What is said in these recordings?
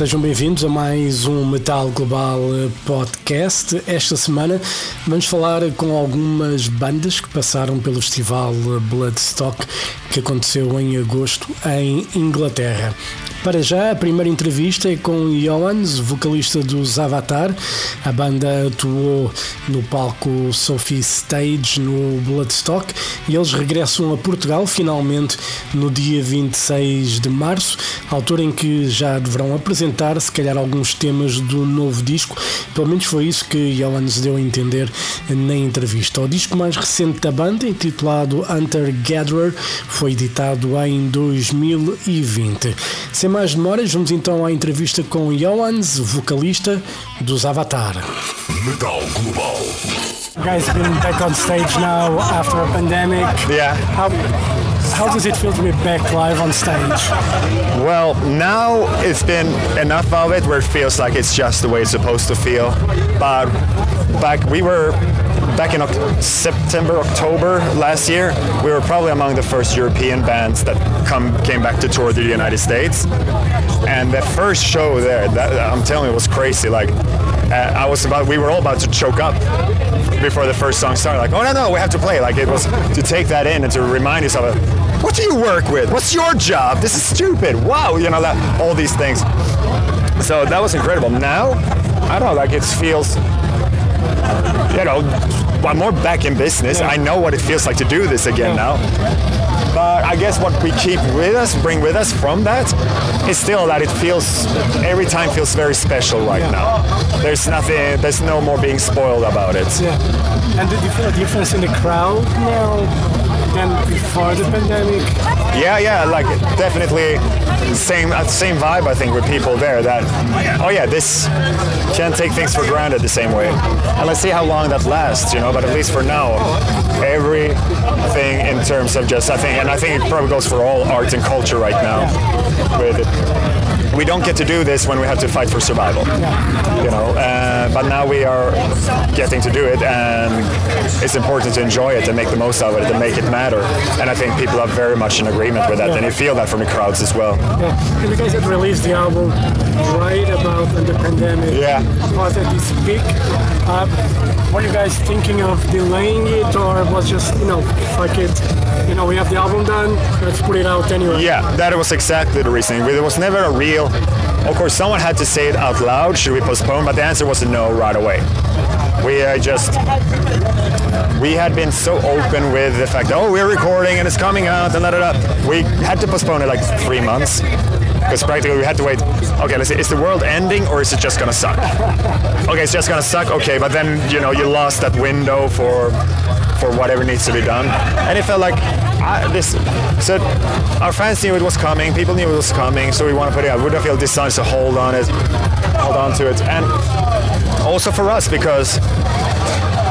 Sejam bem-vindos a mais um Metal Global Podcast. Esta semana vamos falar com algumas bandas que passaram pelo festival Bloodstock que aconteceu em agosto em Inglaterra. Para já, a primeira entrevista é com Johans, vocalista dos Avatar. A banda atuou no palco Sophie Stage no Bloodstock e eles regressam a Portugal finalmente no dia 26 de março, altura em que já deverão apresentar, se calhar, alguns temas do novo disco. Pelo menos foi isso que Johans deu a entender na entrevista. O disco mais recente da banda, intitulado Hunter Gatherer, foi editado em 2020. Sem mais demoras, vamos então à entrevista com Johans, vocalista dos Avatar. Metal Global. You guys been back on stage now after a pandemic. Yeah. How how does it feel to be back live on stage? Well, now it's been enough of it where it feels like it's just the way it's supposed to feel. But back we were back in September, October last year, we were probably among the first European bands that come came back to tour to the United States. And the first show there, that, I'm telling you, was crazy. Like uh, I was about, we were all about to choke up before the first song started. Like, oh no, no, we have to play. Like it was to take that in and to remind yourself, what do you work with? What's your job? This is stupid. Wow, you know that all these things. So that was incredible. Now, I don't know, like it feels, you know, I'm more back in business. I know what it feels like to do this again now. But I guess what we keep with us, bring with us from that, is still that it feels every time feels very special right now. There's nothing, there's no more being spoiled about it. Yeah. And did you feel a difference in the crowd now than before the pandemic? Yeah, yeah, like definitely same uh, same vibe I think with people there that oh yeah, this can't take things for granted the same way. And let's see how long that lasts, you know, but at least for now, everything in terms of just I think and I think it probably goes for all arts and culture right now with it. We don't get to do this when we have to fight for survival, you know. Uh, but now we are getting to do it, and it's important to enjoy it and make the most of it and make it matter. And I think people are very much in agreement with that, and you feel that from the crowds as well. Yeah. You guys released the album right about the pandemic Yeah. was at its peak. Uh, were you guys thinking of delaying it or was just, you know, fuck it, you know, we have the album done, let's put it out anyway? Yeah, that was exactly the reasoning. There was never a real. Of course, someone had to say it out loud. Should we postpone? But the answer was no right away. We uh, just we had been so open with the fact that oh we're recording and it's coming out and da da da. We had to postpone it like three months because practically we had to wait. Okay, let's see. Is the world ending or is it just gonna suck? Okay, it's just gonna suck. Okay, but then you know you lost that window for for whatever needs to be done, and it felt like I, this. So our fans knew it was coming. People knew it was coming, so we want to put it out. We don't feel dishonest to hold on it, hold on to it, and also for us because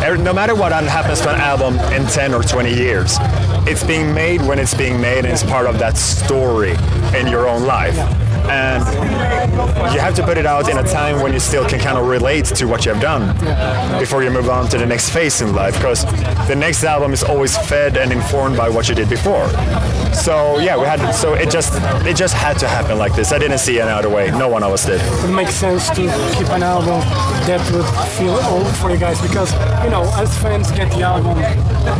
er, no matter what happens to an album in 10 or 20 years, it's being made when it's being made and it's part of that story in your own life. And you have to put it out in a time when you still can kind of relate to what you have done before you move on to the next phase in life because the next album is always fed and informed by what you did before. So yeah, we had so it just it just had to happen like this. I didn't see any other way. No one else did. it makes sense to keep an album that would feel old for you guys because you know as fans get the album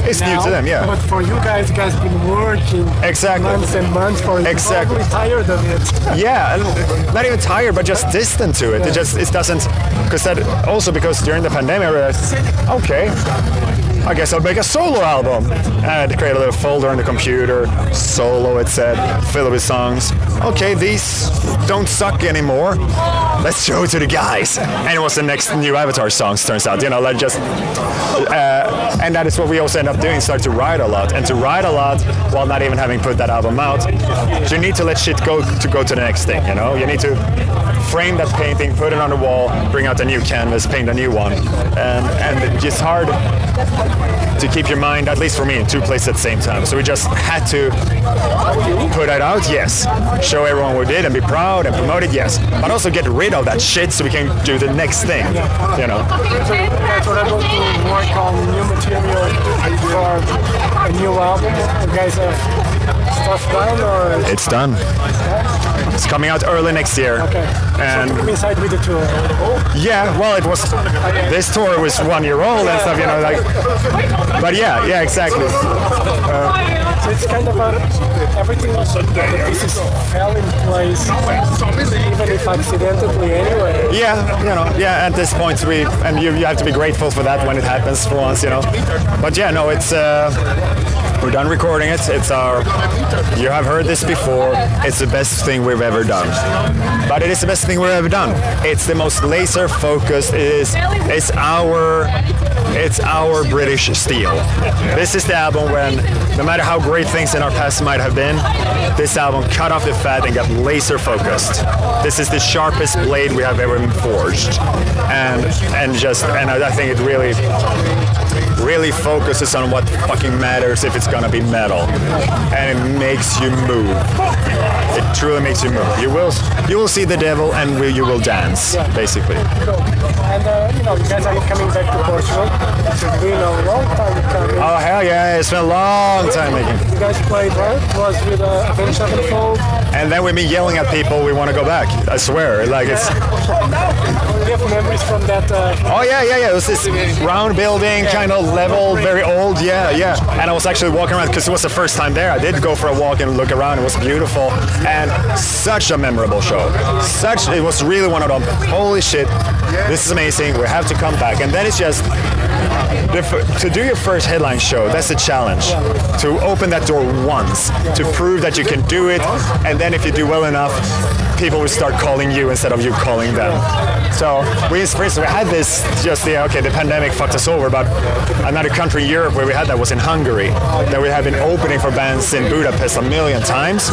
It's new to them, yeah. but for you guys you guys been working Exactly. months and months for it Exactly. tired of it Yeah, and not even tired, but just distant to it. It just it doesn't because that also because during the pandemic, I realized, okay, I guess I'll make a solo album and create a little folder on the computer. Solo, it said, filled with songs. Okay, these don't suck anymore. Let's show it to the guys. And it was the next new Avatar songs. Turns out, you know, like just uh, and that is what we also end up doing. Start to write a lot. And to write a lot while not even having put that album out you need to let shit go to go to the next thing you know? You need to frame that painting put it on the wall bring out a new canvas paint a new one. And and it's hard to keep your mind at least for me in two places at the same time. So we just had to put it out yes. Show everyone we did and be proud and promote it yes. But also get rid of that shit so we can do the next thing you know for a new album? You guys have stuff done or? It's done. It's coming out early next year. Okay. And so coincide with the tour. Yeah, well, it was. This tour was one year old and stuff, you know, like. But yeah, yeah, exactly. Uh, so it's kind of a, everything the pieces fell in place, even if accidentally anyway. Yeah, you know, yeah. At this point, we and you, you have to be grateful for that when it happens for once, you know. But yeah, no, it's. Uh, we're done recording it. It's our. You have heard this before. It's the best thing we've ever done. But it is the best thing we've ever done. It's the most laser focused. It is. It's our. It's our British steel. This is the album when, no matter how great things in our past might have been, this album cut off the fat and got laser focused. This is the sharpest blade we have ever forged, and and just and I think it really really focuses on what fucking matters if it's gonna be metal, and it makes you move. It truly makes you move. You will you will see the devil and you will dance, basically. Cool. And uh, you know, you guys are coming back to Portugal. It's been a long. Oh hell yeah! It's been a long time making. You guys played right? Was with uh, Avenged Sevenfold. And then we've been yelling at people we want to go back. I swear, like it's. have memories from that. Uh, oh yeah, yeah, yeah. It was this round building, kind of level, very old. Yeah, yeah. And I was actually walking around because it was the first time there. I did go for a walk and look around. It was beautiful and such a memorable show. Such it was really one of them. Holy shit, this is amazing. We have to come back. And then it's just to do your first headline show, that's a challenge. To open that door once, to prove that you can do it, and then if you do well enough, people will start calling you instead of you calling them. So we, for instance, we had this just the okay, the pandemic fucked us over, but another country in Europe where we had that was in Hungary. That we have been opening for bands in Budapest a million times.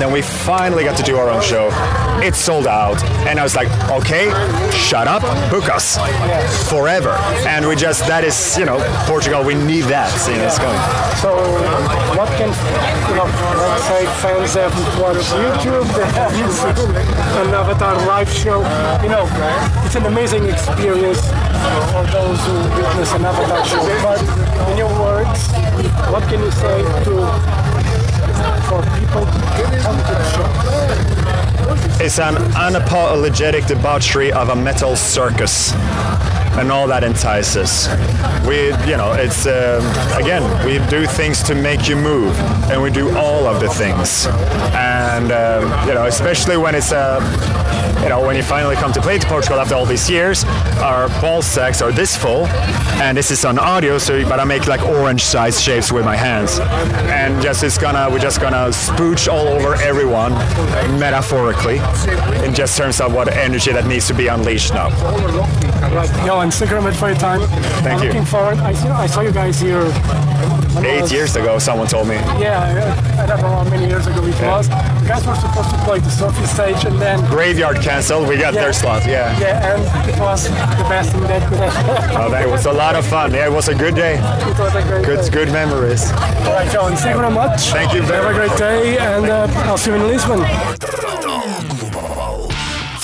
Then we finally got to do our own show. It sold out, and I was like, okay, shut up, book us forever. And we just that is you know Portugal. We need that. You it's going. So what can you know? Let's say fans haven't watched YouTube, an Avatar live show. You know, it's an amazing experience for those who witness an Avatar show. But in your words, what can you say to for people to come to the show? It's an unapologetic debauchery of a metal circus and all that entices. We, you know, it's uh, again, we do things to make you move, and we do all of the things, and uh, you know, especially when it's a. Uh, you know, when you finally come to play to Portugal after all these years, our ball sacks are this full, and this is on audio, so but I make like orange-sized shapes with my hands, and just it's gonna we're just gonna spooch all over everyone, metaphorically, in just terms of what energy that needs to be unleashed now. Right, yo, and thank you very much for your time. Thank I'm you. Looking forward. I, know, I saw you guys here. Eight years ago, someone told me. Yeah, I don't know how many years ago it was. You guys were supposed to play the Sophie stage, and then graveyard canceled. We got yeah, their slot. Yeah. Yeah, and it was the best thing that oh, that was a lot of fun. Yeah, it was a good day. It was a great good, day. good memories. All right, John. Thank you very much. Thank you very Have a great day, and uh, I'll see you in Lisbon.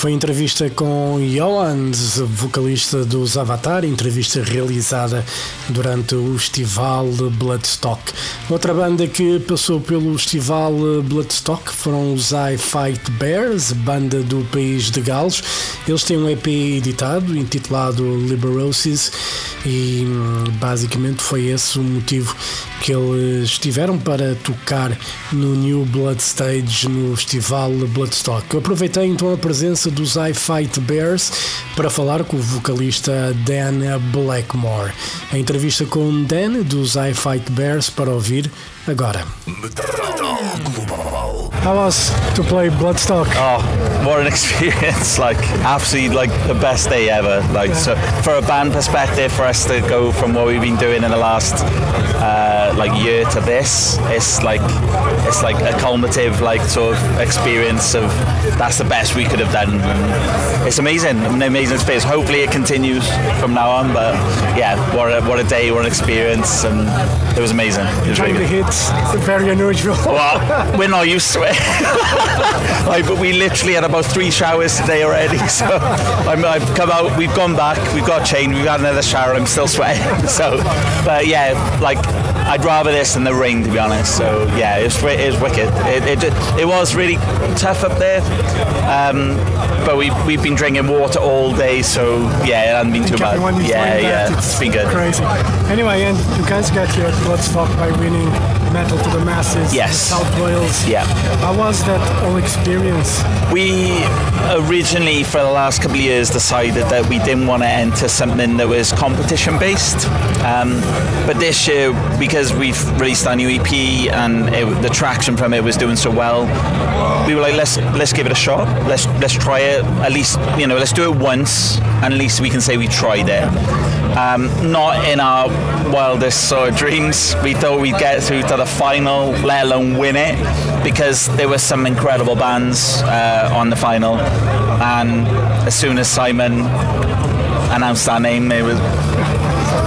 Foi entrevista com Johans, vocalista dos Avatar, entrevista realizada durante o festival Bloodstock. Outra banda que passou pelo festival Bloodstock foram os I Fight Bears, banda do país de Gales. Eles têm um EP editado intitulado Liberosis e basicamente foi esse o motivo que eles tiveram para tocar no New Blood Stage no festival Bloodstock. Eu aproveitei então a presença dos I Fight Bears para falar com o vocalista Dan Blackmore. A entrevista com Dan dos I Fight Bears para ouvir agora. How was to play Bloodstock? Oh, what an experience! Like absolutely, like the best day ever. Like so, for a band perspective, for us to go from what we've been doing in the last uh, like year to this, it's like it's like a culminative like sort of experience of that's the best we could have done. And it's amazing, an amazing experience. Hopefully, it continues from now on. But yeah, what a, what a day, what an experience, and it was amazing. It was really the hits, very unusual. Well, we're not used to it. like, but we literally had about three showers today already. So i have come out, we've gone back, we've got changed, we've had another shower. I'm still sweating. So, but yeah, like I'd rather this than the rain, to be honest. So yeah, it was, it was wicked. It, it, it was really tough up there, um, but we we've been drinking water all day, so yeah, it hasn't been too bad. Is Yeah, that. yeah, it's been good. Crazy. Anyway, and you guys got your blood Bloodstock by winning Metal to the Masses. Yes. South Wales. Yeah. How was that whole experience? We originally, for the last couple of years, decided that we didn't want to enter something that was competition based. Um, but this year, because we've released our new EP and it, the traction from it was doing so well, we were like, let's let's give it a shot. Let's let's try it. At least you know, let's do it once, and at least we can say we tried it. Um, not in our wildest sort of dreams. We thought we'd get through to the final, let alone win it, because there were some incredible bands uh, on the final. And as soon as Simon announced our name, it was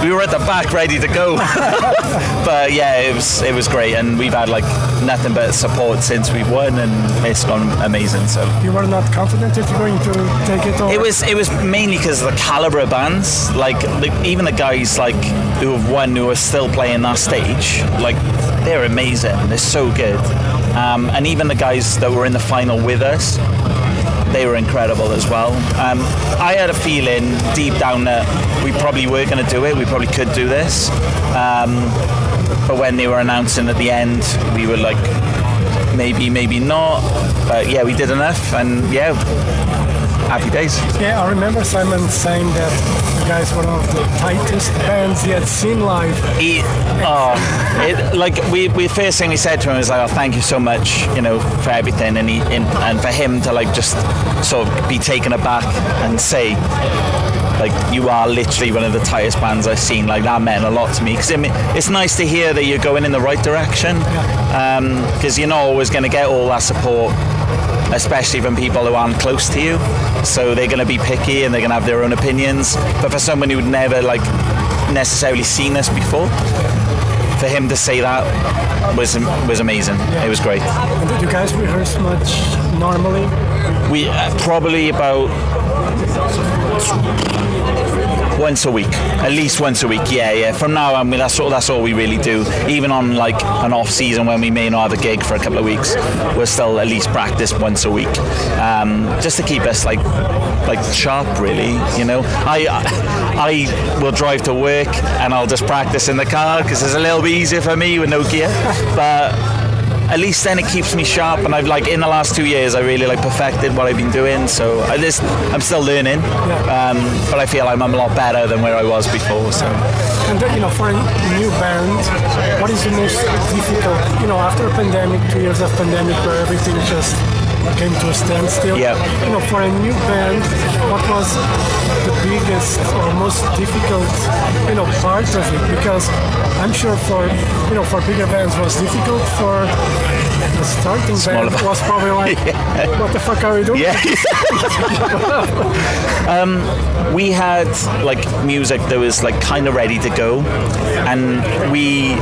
we were at the back ready to go. but yeah, it was it was great, and we've had like nothing but support since we've won, and it's gone amazing. So. You were not confident if you're going to take it or It was it was mainly because of the caliber of bands. Like the, even the guys like who have won, who are still playing that stage, like they're amazing. They're so good. Um, and even the guys that were in the final with us, they were incredible as well. Um, I had a feeling deep down that we probably were going to do it. We probably could do this. Um, but when they were announcing at the end, we were like, maybe, maybe not. But yeah, we did enough, and yeah, happy days. Yeah, I remember Simon saying that you guys were one of the tightest bands he had seen live. he, oh, it, like we, we first thing we said to him was like, oh, thank you so much, you know, for everything, and he, and, and for him to like just sort of be taken aback and say, like, you are literally one of the tightest bands I've seen. Like that meant a lot to me because it's nice to hear that you're going in the right direction, because um, you're not always going to get all that support. Especially from people who aren't close to you, so they're going to be picky and they're going to have their own opinions. But for someone who'd never like necessarily seen us before, for him to say that was was amazing. Yeah. It was great. Did you guys rehearse much normally? We uh, probably about once a week, at least once a week. Yeah, yeah. From now on, we- that's all. That's all we really do. Even on like an off season when we may not have a gig for a couple of weeks, we'll still at least practice once a week, um, just to keep us like like sharp. Really, you know. I I will drive to work and I'll just practice in the car because it's a little bit easier for me with no gear, but at least then it keeps me sharp and I've like in the last two years I really like perfected what I've been doing so I just I'm still learning um, but I feel I'm, I'm a lot better than where I was before so And then, you know, for a new band, what is the most difficult? You know, after a pandemic, two years of pandemic where everything just came to a standstill. Yeah. You know, for a new band, what was the biggest or most difficult, you know, part of it? Because I'm sure for, you know, for bigger bands was difficult. For the starting Smaller band was probably like, what the fuck are we doing? yeah um, we had like music that was like kind of ready to go and we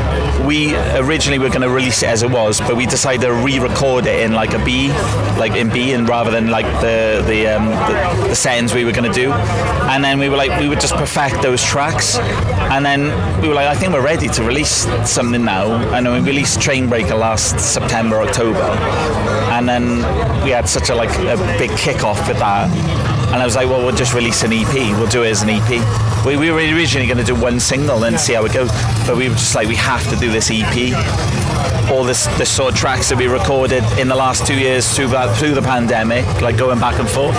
we originally were going to release it as it was but we decided to re-record it in like a B like in B and rather than like the the, um, the, the settings we were going to do and then we were like we would just perfect those tracks and then we were like I think we're ready to release something now and we released Trainbreaker last September October and then we had such a like a big kick-off with that and I was like, well, we'll just release an EP. We'll do it as an EP. We, we were originally going to do one single and see how it goes, but we were just like, we have to do this EP. All this, this sort of tracks that we recorded in the last two years through through the pandemic, like going back and forth.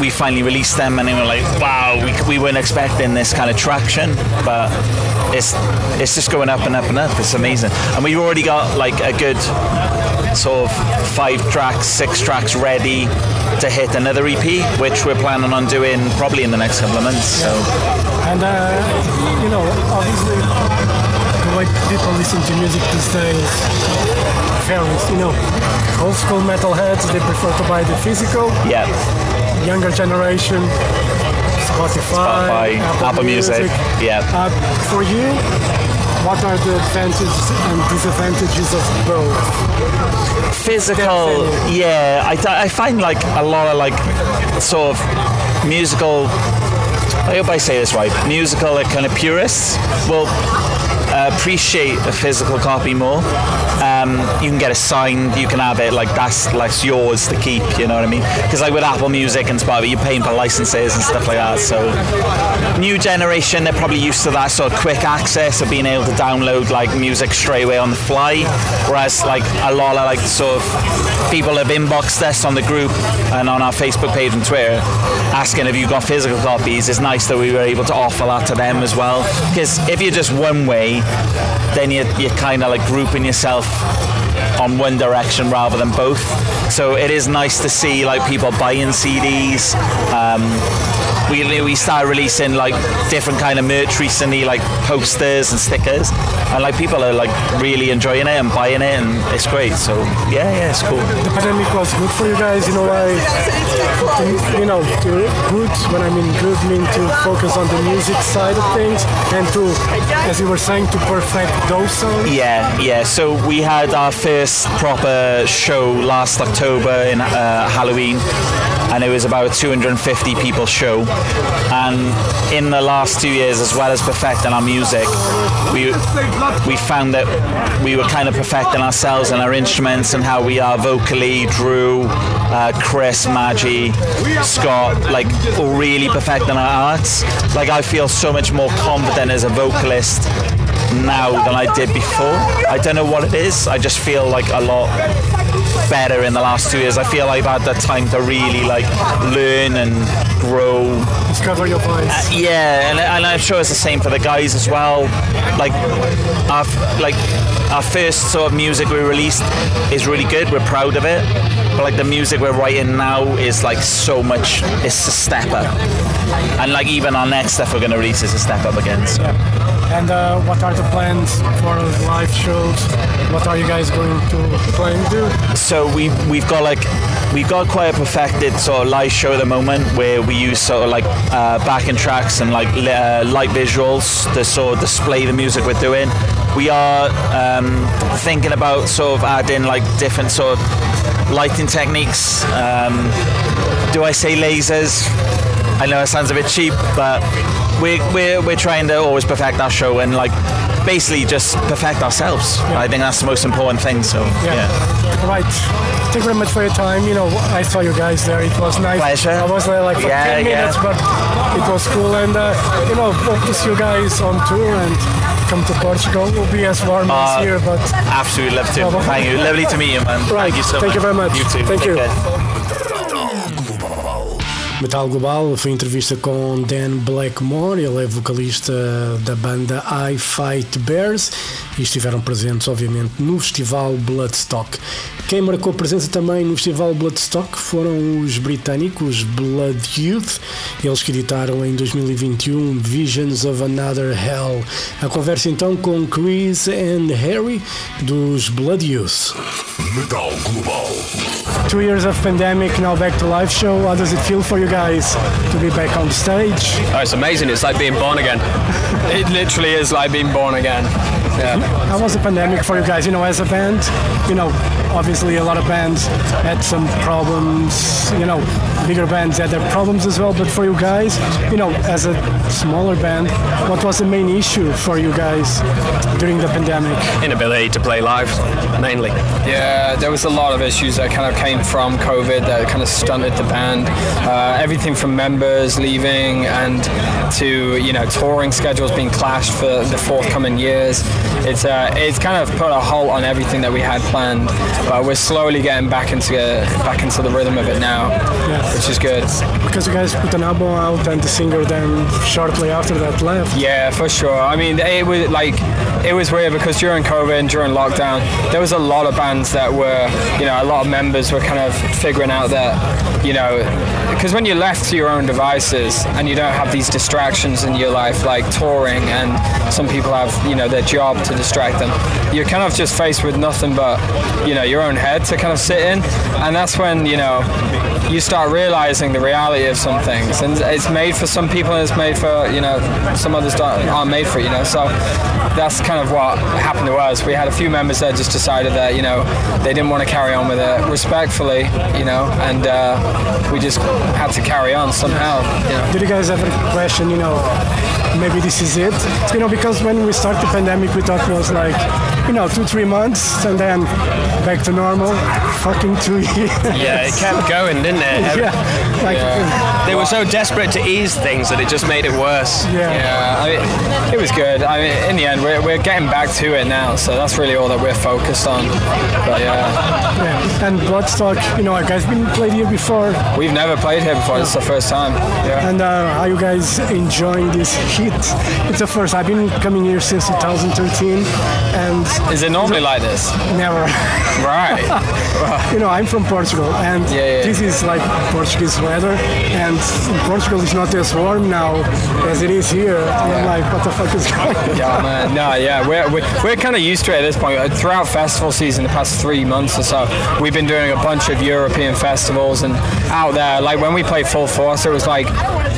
We finally released them, and they were like, wow, we, we weren't expecting this kind of traction, but it's it's just going up and up and up. It's amazing, and we've already got like a good sort of five tracks, six tracks ready to hit another EP, which we're planning on doing probably in the next couple of months. So And uh, you know, obviously, the way people listen to music these days varies. You know, old school metalheads they prefer to buy the physical. yeah, Younger generation, Spotify, Spotify, Apple Music, yeah. Uh, for you, what are the advantages and disadvantages of both? physical. Yeah, I, th- I find like a lot of like sort of musical. I hope I say this right. Musical, like kind of purists. Well, appreciate a physical copy more. Um, you can get it signed, you can have it like that's like yours to keep. You know what I mean? Because like with Apple Music and Spotify, you're paying for licenses and stuff like that. So new generation, they're probably used to that sort of quick access of being able to download like music straight away on the fly. Whereas like a lot of like sort of people have inboxed us on the group and on our Facebook page and Twitter asking if you've got physical copies. It's nice that we were able to offer that to them as well. Because if you're just one way, then you're, you're kind of like grouping yourself on one direction rather than both. So it is nice to see like people buying CDs. Um, we, we started releasing like different kind of merch recently, like posters and stickers, and like people are like really enjoying it and buying it, and it's great. So yeah, yeah, it's cool. The pandemic was good for you guys, you know, to, you know, to good, when I mean good, mean to focus on the music side of things and to, as you were saying, to perfect those songs. Yeah, yeah. So we had our first proper show last October in uh, Halloween, and it was about a 250 people show. And in the last two years, as well as perfecting our music, we we found that we were kind of perfecting ourselves and our instruments and how we are vocally. Drew, uh, Chris, Maggie, Scott, like all really perfecting our arts. Like I feel so much more confident as a vocalist now than I did before. I don't know what it is. I just feel like a lot better in the last two years. I feel I've had the time to really like learn and grow. Discover your voice. Uh, yeah, and, and I'm sure it's the same for the guys as well. Like our like our first sort of music we released is really good. We're proud of it. But like the music we're writing now is like so much. It's a step up. And like even our next stuff we're gonna release is a step up again. So. And uh, what are the plans for live shows? What are you guys going to play and do? So we we've got like we've got quite a perfected sort of live show at the moment where we use sort of like uh, backing tracks and like uh, light visuals to sort of display the music we're doing. We are um, thinking about sort of adding like different sort of lighting techniques. Um, do I say lasers? I know it sounds a bit cheap, but we're, we're, we're trying to always perfect our show and like basically just perfect ourselves. I think that's the most important thing. So yeah. Right. Thank you very much for your time. You know, I saw you guys there. It was nice. Pleasure. I was there like for Yeah, 10 yeah. minutes, but it was cool. And, uh, you know, hope to see you guys on tour and come to Portugal. Will be as warm Uh, as here, but Absolutely love to. Thank you. Lovely to meet you, man. Right. Thank you so Thank much. you very much. You too. Thank Take you. care. Metal Global foi entrevista com Dan Blackmore, ele é vocalista da banda I Fight Bears e estiveram presentes, obviamente, no festival Bloodstock. Quem marcou presença também no festival Bloodstock foram os britânicos Blood Youth, eles que editaram em 2021 Visions of Another Hell. A conversa então com Chris and Harry dos Blood Youth. Metal Global. two years of pandemic, now back to live show. How does it feel for you guys to be back on stage? Oh, it's amazing. It's like being born again. It literally is like being born again. Yeah. How was the pandemic for you guys? You know, as a band, you know, obviously a lot of bands had some problems. You know, bigger bands had their problems as well. But for you guys, you know, as a smaller band, what was the main issue for you guys during the pandemic? Inability to play live, mainly. Yeah, there was a lot of issues that kind of came from COVID that kind of stunted the band. Uh, everything from members leaving and to you know touring schedules being clashed for the forthcoming years. It's uh, it's kind of put a halt on everything that we had planned, but we're slowly getting back into back into the rhythm of it now, which is good. Because you guys put an album out and the singer then shortly after that left. Yeah, for sure. I mean, it was like it was weird because during COVID and during lockdown, there was a lot of bands that were, you know, a lot of members were kind of figuring out that, you know, because when you're left to your own devices and you don't have these distractions in your life, like touring, and some people have, you know, their job to distract them, you're kind of just faced with nothing but, you know, your own head to kind of sit in, and that's when, you know, you start realizing the reality of some things, and it's made for some people, and it's made for you know some others aren't made for it, you know. So that's kind of what happened to us. We had a few members that just decided that you know they didn't want to carry on with it respectfully, you know, and uh, we just had to carry on somehow. You know. Did you guys ever question, you know, maybe this is it. You know, because when we started the pandemic, we thought it was like, you know, two, three months and then back to normal. Fucking two years. Yeah, it kept going, didn't it? yeah. Like, They were so desperate to ease things that it just made it worse. yeah. Yeah, I mean, it was good. I mean, in the end, we're, we're getting back to it now, so that's really all that we're focused on. But yeah, yeah. And Bloodstock, you know, you guys been played here before. we've never played here before. This is the first time. Yeah. And uh, are you guys enjoying this heat? It's the first. I've been coming here since 2013, and Is it normally like this? never. Right. you know, I'm from Portugal, and Yeah, yeah. this is like Portuguese weather, and Portugal is not as warm now as it is here. And I'm like, what the fuck is going on? Yeah, man. No, yeah, we're, we're, we're kind of used to it at this point. Uh, Throughout festival season, the past three months or so, we've been doing a bunch of European festivals and out there. Like when we played Full Force, it was like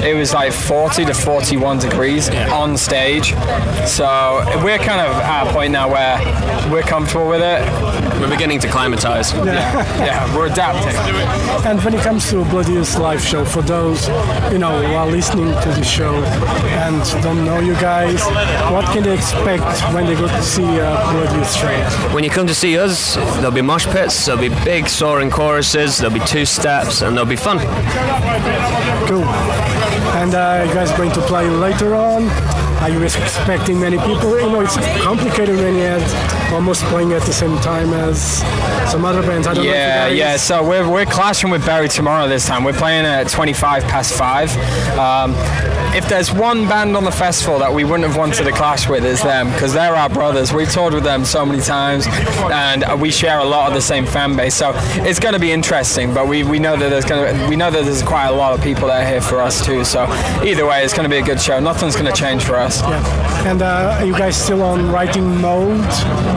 it was like 40 to 41 degrees on stage. So we're kind of at a point now where we're comfortable with it. We're beginning to climatize. Yeah, we're adapting. And when it comes to Blood Youth live show, for those you know who are listening to the show and don't know you guys, what can they expect when they go to see uh, Blood Youth show? When you come to see us, there'll be mosh pits, there'll be big soaring choruses, there'll be two steps, and there'll be fun. Cool. And uh, you guys going to play later on? Are you expecting many people? You know, it's complicated when you have almost playing at the same time as some other bands. I don't Yeah, know yeah. So we're, we're clashing with Barry tomorrow this time. We're playing at 25 past five. Um, if there's one band on the festival that we wouldn't have wanted to clash with, is them because they're our brothers. We've toured with them so many times, and we share a lot of the same fan base. So it's going to be interesting. But we, we know that there's going to we know that there's quite a lot of people that are here for us too. So either way, it's going to be a good show. Nothing's going to change for us. Yeah. And uh, are you guys still on writing mode,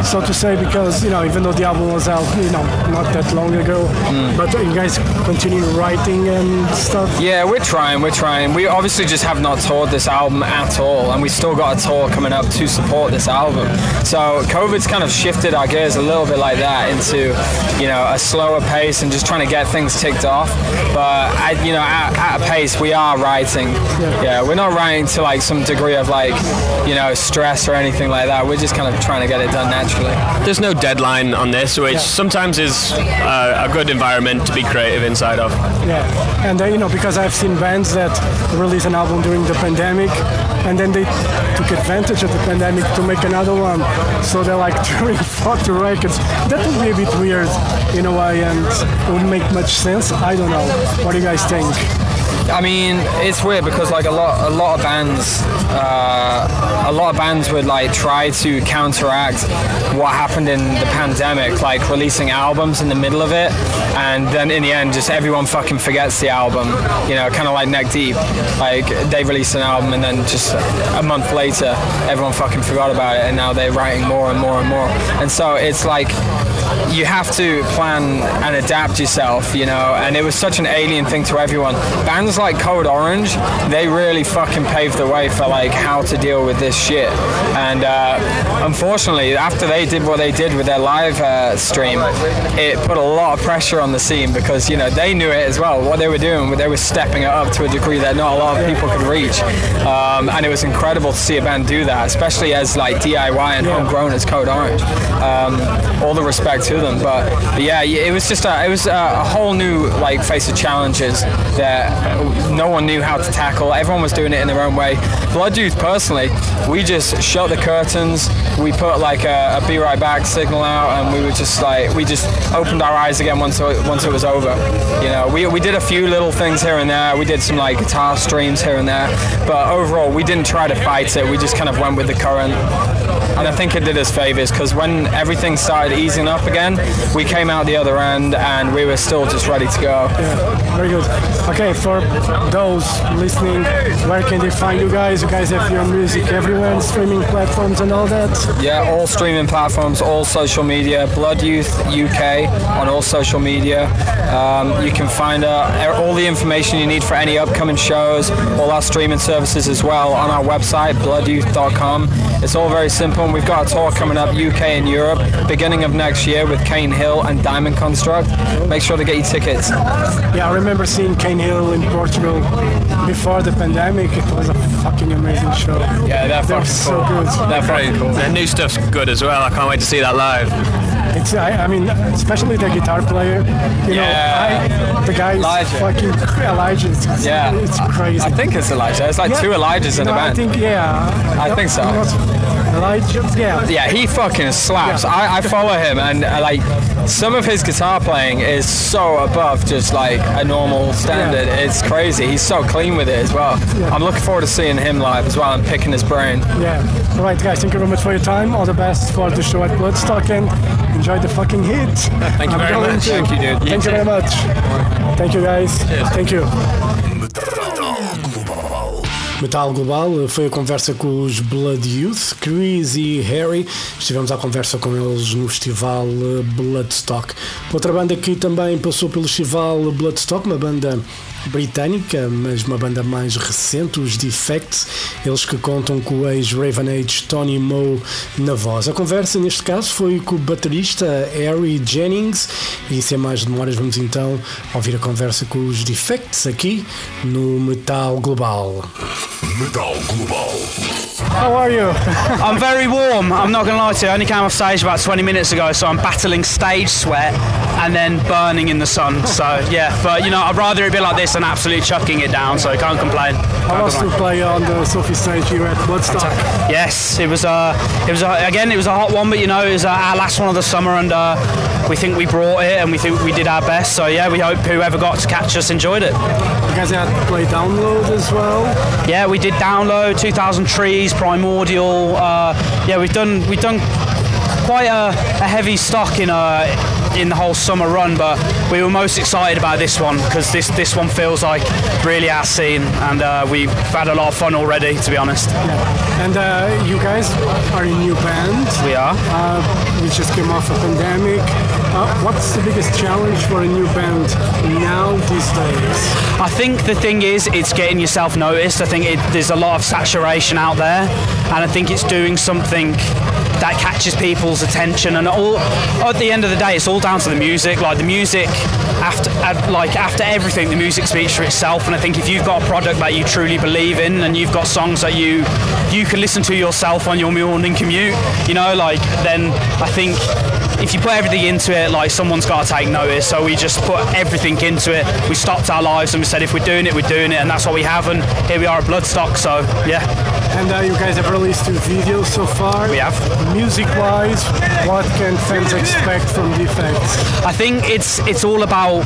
so to say? Because you know, even though the album was out, you know, not that long ago, Mm. but you guys continue writing and stuff. Yeah, we're trying. We're trying. We obviously just have not toured this album at all, and we still got a tour coming up to support this album. So COVID's kind of shifted our gears a little bit like that into, you know, a slower pace and just trying to get things ticked off. But at, you know, at, at a pace, we are writing. Yeah, we're not writing to like some degree of like, you know, stress or anything like that. We're just kind of trying to get it done naturally. There's no deadline on this, which sometimes is uh, a good environment to be creative inside of. Yeah, and uh, you know, because I've seen bands that release an album during the pandemic, and then they took advantage of the pandemic to make another one. So they're like touring forty records. That would be a bit weird in a way, and wouldn't make much sense. I don't know. What do you guys think? I mean, it's weird because like a lot, a lot of bands, uh, a lot of bands would like try to counteract what happened in the pandemic, like releasing albums in the middle of it, and then in the end, just everyone fucking forgets the album. You know, kind of like Neck Deep. Like they released an album and then just a month later, everyone fucking forgot about it, and now they're writing more and more and more. And so it's like you have to plan and adapt yourself, you know, and it was such an alien thing to everyone. Bands like Code Orange, they really fucking paved the way for like how to deal with this shit. And uh, unfortunately, after they did what they did with their live uh, stream, it put a lot of pressure on the scene because you know they knew it as well. What they were doing, they were stepping it up to a degree that not a lot of people could reach, um, and it was incredible to see a band do that, especially as like DIY and homegrown as Code Orange. Um, all the respect to them, but, but yeah, it was just a, it was a, a whole new like face of challenges that no one knew how to tackle. Everyone was doing it in their own way. Blood Youth, personally, we just shut the curtains. We put like a, a "Be Right Back" signal out, and we were just like we just opened our eyes again once it, once it was over. You know, we, we did a few little things here and there. We did some like guitar streams here and there, but overall, we didn't try to fight it. We just kind of went with the current. And I think it did us favors because when everything started easing up again, we came out the other end and we were still just ready to go. Yeah, very good. Okay, for those listening, where can they find you guys? You guys have your music everywhere, streaming platforms and all that. Yeah, all streaming platforms, all social media, Blood Youth UK on all social media. Um, you can find uh, all the information you need for any upcoming shows, all our streaming services as well on our website, bloodyouth.com. It's all very simple, and we've got a tour coming up UK and Europe, beginning of next year with Kane Hill and Diamond Construct. Make sure to get your tickets. Yeah, I remember seeing Kane Hill in Portugal Portugal before the pandemic. It was a fucking amazing show. Yeah, they're They're fucking so cool. good. They're fucking cool. Their new stuff's good as well. I can't wait to see that live. It's I, I mean, especially the guitar player. You Yeah. know, I, the guy is Elijah. fucking cr- Elijah. It's, Yeah. it's crazy. I think it's Elijah. It's like Yeah, two Elijahs in no, the band. I think yeah. I think so. I'm not- Elijah, yeah. Yeah, he fucking slaps. Yeah. I, I follow him, and uh, like some of his guitar playing is so above just like a normal standard. Yeah. It's crazy. He's so clean with it as well. Yeah. I'm looking forward to seeing him live as well and picking his brain. Yeah. All right, guys. Thank you very much for your time. All the best for the show at Bloodstock and enjoy the fucking heat. Thank you I'm very much. to. Thank you, dude. Thank you very much. Thank you, guys. Thank you. Metal Global foi a conversa com os Blood Youth, Chris e Harry. Estivemos à conversa com eles no festival eh, Bloodstock. Outra banda que também passou pelo festival Bloodstock, uma banda britânica, mas uma banda mais recente, os Defects, eles que contam com o ex-Raven Age Tony Moe na voz. A conversa neste caso foi com o baterista Harry Jennings e sem mais demoras vamos então ouvir a conversa com os Defects aqui no Metal Global. Metal Global. How are you? I'm very warm. I'm not going to lie to you. I only came off stage about 20 minutes ago, so I'm battling stage sweat and then burning in the sun. So yeah, but you know, I'd rather it be like this than absolutely chucking it down. So I can't complain. How Can't was to complain. play on the Sophie stage here at Bloodstock? Yes, it was. Uh, it was uh, again. It was a hot one, but you know, it was uh, our last one of the summer, and uh, we think we brought it, and we think we did our best. So yeah, we hope whoever got to catch us enjoyed it. You guys had to play download as well. Yeah, we did download 2,000 trees, primordial. Uh, yeah, we've done we've done quite a, a heavy stock in uh, in the whole summer run, but we were most excited about this one because this this one feels like really our scene, and uh, we've had a lot of fun already, to be honest. Yeah. And uh, you guys are a new band. We are. Uh, we just came off a pandemic. Uh, what's the biggest challenge for a new band now these days? I think the thing is, it's getting yourself noticed. I think it, there's a lot of saturation out there, and I think it's doing something that catches people's attention. And all at the end of the day, it's all down to the music. Like the music, after like after everything, the music speaks for itself. And I think if you've got a product that you truly believe in, and you've got songs that you you can listen to yourself on your morning commute, you know, like then I think if you put everything into it, like someone's got to take notice. So we just put everything into it. We stopped our lives and we said, if we're doing it, we're doing it, and that's what we have. And here we are at Bloodstock. So yeah, And uh, you guys have released two videos so far. We have. Music-wise, what can fans expect from Defects? I think it's it's all about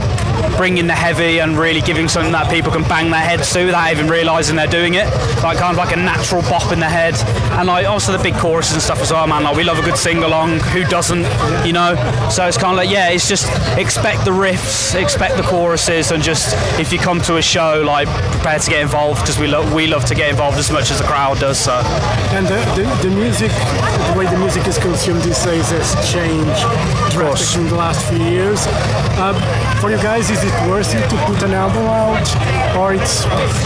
bringing the heavy and really giving something that people can bang their heads to without even realising they're doing it. Like kind of like a natural bop in the head, and like also the big choruses and stuff as well, man. Like we love a good sing along. Who doesn't? You know. So it's kind of like yeah, it's just expect the riffs, expect the choruses, and just if you come to a show, like prepare to get involved because we love we love to get involved as much as the crowd does. So. And the, the, the music, the way the music is consumed these days has changed drastically last few years. Uh, for you guys, is it worth it to put an album out, or it's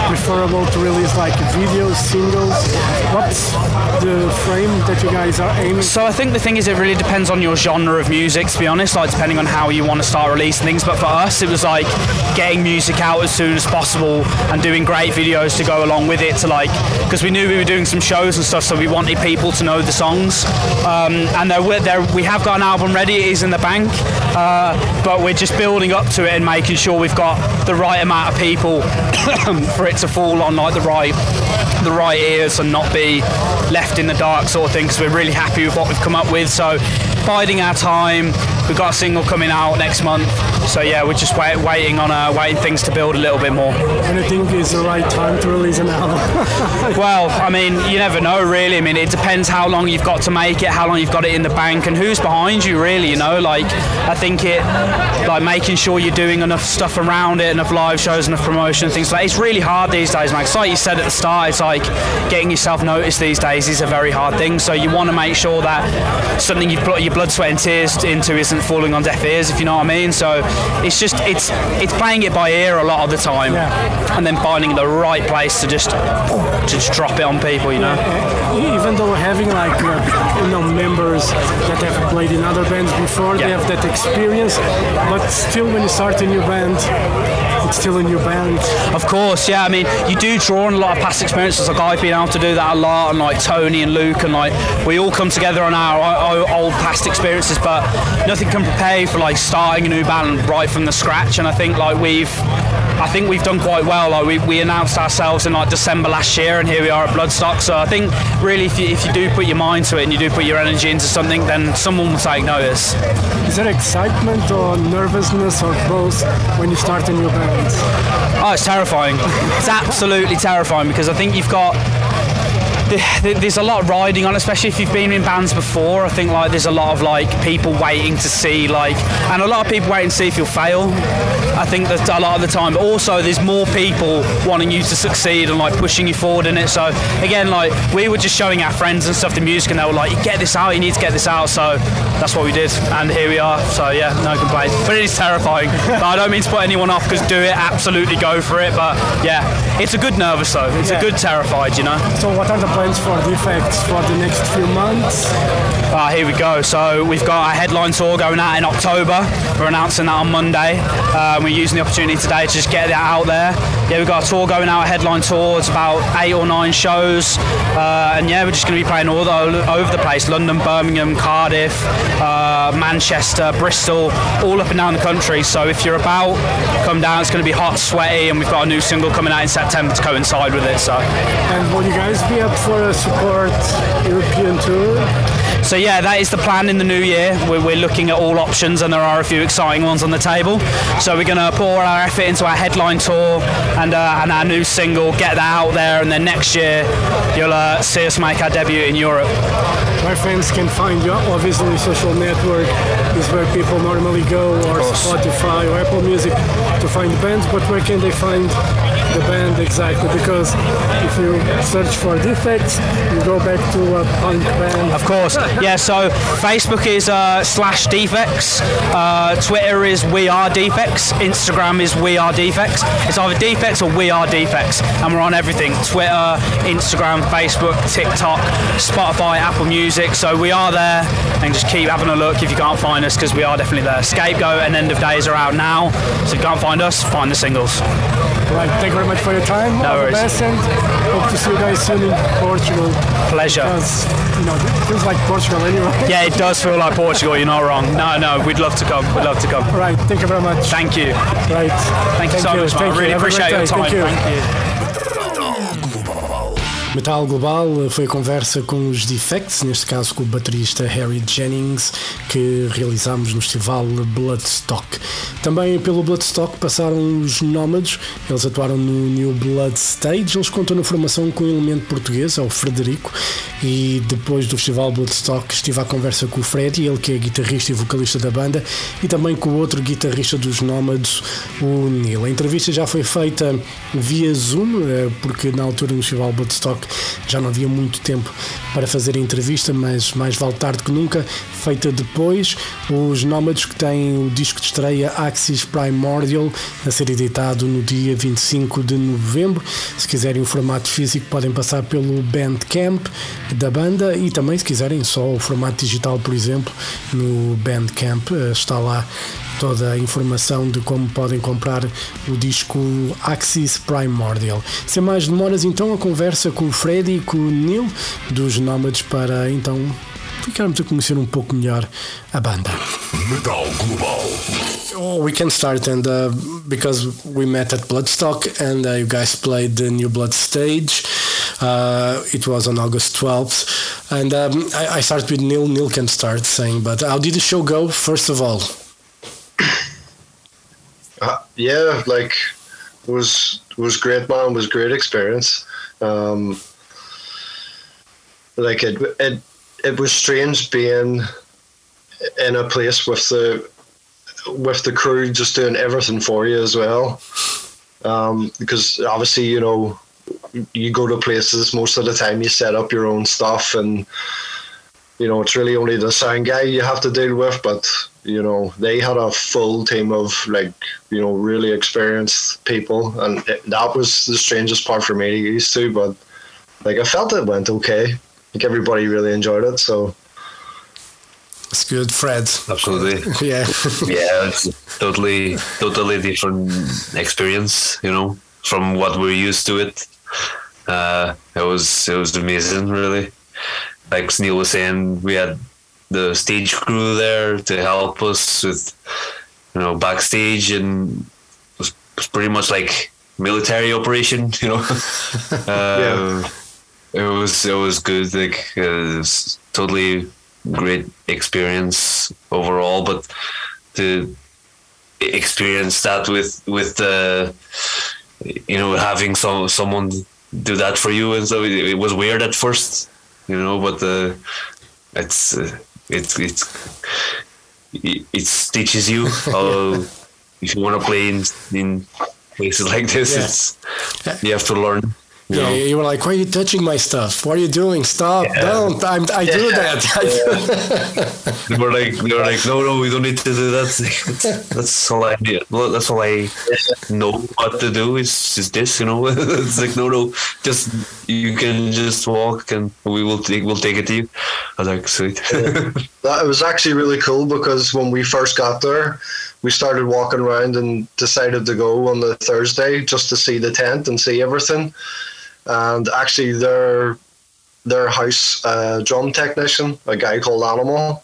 preferable to release like videos, singles? What's the frame that you guys are aiming? So I think the thing is, it really depends on your genre of music. To be honest, like depending on how you want to start releasing things. But for us, it was like getting music out as soon as possible and doing great videos to go along with it. To like, because we knew we were doing some shows and stuff, so we wanted people to know the songs. Um, and there, there, we have got an album ready. It is in the bank, uh, but we're just building up to it and making sure we've got the right amount of people for it to fall on like the right the right ears and not be left in the dark sort of thing because we're really happy with what we've come up with. So biding our time. We've got a single coming out next month. So yeah we're just wait, waiting on uh, waiting things to build a little bit more. And I think is the right time to release an album. well I mean you never know really. I mean it depends how long you've got to make it how long you've got it in the bank and who's behind you really you know? Like I think it like making sure you're doing enough stuff around it enough live shows enough promotion things like it's really hard these days 'Cause like you said at the start it's like getting yourself noticed these days is a very hard thing. So you want to make sure that something you've put your blood sweat and tears into isn't falling on deaf ears if you know what I mean so it's just it's it's playing it by ear a lot of the time Yeah. and then finding the right place to just to just drop it on people you know even though having like uh, you know members that have played in other bands before. They have that experience, but still, when you start a new band, still a new band. Of course, yeah. I mean, you do draw on a lot of past experiences. Like I've been able to do that a lot, and like Tony and Luke, and like we all come together on our, our old past experiences. But nothing can prepare you for like starting a new band right from the scratch. And I think like we've, I think we've done quite well. Like we, we announced ourselves in like December last year, and here we are at Bloodstock. So I think really, if you, if you do put your mind to it and you do put your energy into something, then someone will take notice. Is there excitement or nervousness or both when you start a new band? Oh, it's terrifying. It's absolutely terrifying because I think you've got. Th- There's a lot riding on, especially if you've been in bands before. I think like there's a lot of like people waiting to see like, and a lot of people waiting to see if you'll fail. I think that a lot of the time, but also there's more people wanting you to succeed and like pushing you forward in it. So again, like we were just showing our friends and stuff the music, and they were like, "You get this out, you need to get this out." So that's what we did, and here we are. So yeah, no complaints. But it is terrifying. but I don't mean to put anyone off because do it, absolutely go for it. But yeah, it's a good nervous though. It's Yeah. a good terrified, you know. So, what are the plans for Defects for the next few months? Ah, here we go. So we've got our headline tour going out in October. We're announcing that on Monday. Um, we're using the opportunity today to just get that out there. Yeah, we've got a tour going out, a headline tour. It's about eight or nine shows, uh, and yeah, we're just going to be playing all the, over the place: London, Birmingham, Cardiff, uh, Manchester, Bristol, all up and down the country. So if you're about, come down. It's going to be hot, sweaty, and we've got a new single coming out in September to coincide with it. So. And will you guys be up for a support European tour? So yeah, that is the plan in the new year. We're, we're looking at all options, and there are a few exciting ones on the table. So we're going to pour our effort into our headline tour and uh, and our new single, get that out there, and then next year you'll uh, see us make our debut in Europe. Where fans can find you, obviously, social network is where people normally go, or Spotify or Apple Music to find bands. But where can they find the band exactly? Because if you search for defects, you go back to a punk band. Of course, yeah. So Facebook is uh, slash defects. Uh, Twitter is we are defects. Instagram is we are defects. It's either defects or we are defects, and we're on everything: Twitter, Instagram, Facebook, TikTok, Spotify, Apple Music. So we are there, and just keep having a look if you can't find us because we are definitely there. Scapegoat and End of Days are out now, so if you can't find us, find the singles. Right, thank you very much for your time. No All the worries. best, and hope to see you guys soon in Portugal. Pleasure. Because, you know, it feels like Portugal anyway. Yeah, it does feel like Portugal. You're not wrong. No, no, we'd love to come. We'd love to come. Right, thank you very much. Thank you. Right. Thank you so much, man. I Thank you. really appreciate your time. Thank you. Metal Global foi a conversa com os Defects, neste caso com o baterista Harry Jennings, que realizámos no festival Bloodstock. Também pelo Bloodstock passaram os Nómados, eles atuaram no New Blood Stage, eles contam na formação com um elemento português, é o Frederico, e depois do festival Bloodstock estive à conversa com o Freddy, ele que é guitarrista e vocalista da banda, e também com o outro guitarrista dos Nómados, o Neil. A entrevista já foi feita via Zoom, eh, porque na altura no festival Bloodstock já não havia muito tempo para fazer a entrevista, mas mais vale tarde que nunca, feita depois. Os Nómados que têm o disco de estreia Axis Primordial a ser editado no dia 25 de novembro. Se quiserem o formato físico, podem passar pelo Bandcamp da banda e também, se quiserem, só o formato digital, por exemplo, no Bandcamp eh, está lá toda a informação de como podem comprar o disco Axis Primordial. Sem mais demoras, então, a conversa com o Freddy e com o Neil dos Nómades para então ficarmos a conhecer um pouco melhor a banda. Metal Global. Oh, we can start and uh, because we met at Bloodstock and uh, you guys played the New Blood stage. Uh, it was on August 12th, and um, I, I start with Neil. Neil can start saying, but how did the show go? First of all, Uh, yeah, like was was great, man. It was great experience. Um, like it, it, it was strange being in a place with the with the crew just doing everything for you as well. Um, because obviously, you know, you go to places most of the time. You set up your own stuff, and you know it's really only the sound guy you have to deal with. But you know they had a full team of like you know really experienced people, and it, that was the strangest part for me to get used to. But like I felt it went okay. Like everybody really enjoyed it, so It's good, Fred. Absolutely. yeah. yeah, it's totally, totally different experience. You know, from what we're used to it. Uh, it was it was amazing, really. Like Neil was saying, we had the stage crew there to help us with, you know, backstage, and it was, pretty much like military operation. You know, uh, Yeah. it was it was good. Like it was totally great experience overall, but to experience that with with the you know having some someone do that for you and so it, it was weird at first you know but uh, it's uh, it's it's it, teaches you how if you want to play in in places like this Yeah. it's you have to learn you Yeah, know you were like, "Why are you touching my stuff? What are you doing? Stop! Don't! I'm, I do that." they were like they were like no no we don't need to do that that's all I well, that's all I know what to do is just this you know it's like no no just you can just walk and we will take we'll take it to you I was like sweet That it was actually really cool because when we first got there, we started walking around and decided to go on the Thursday just to see the tent and see everything. And actually, their their house uh, drum technician, a guy called Animal,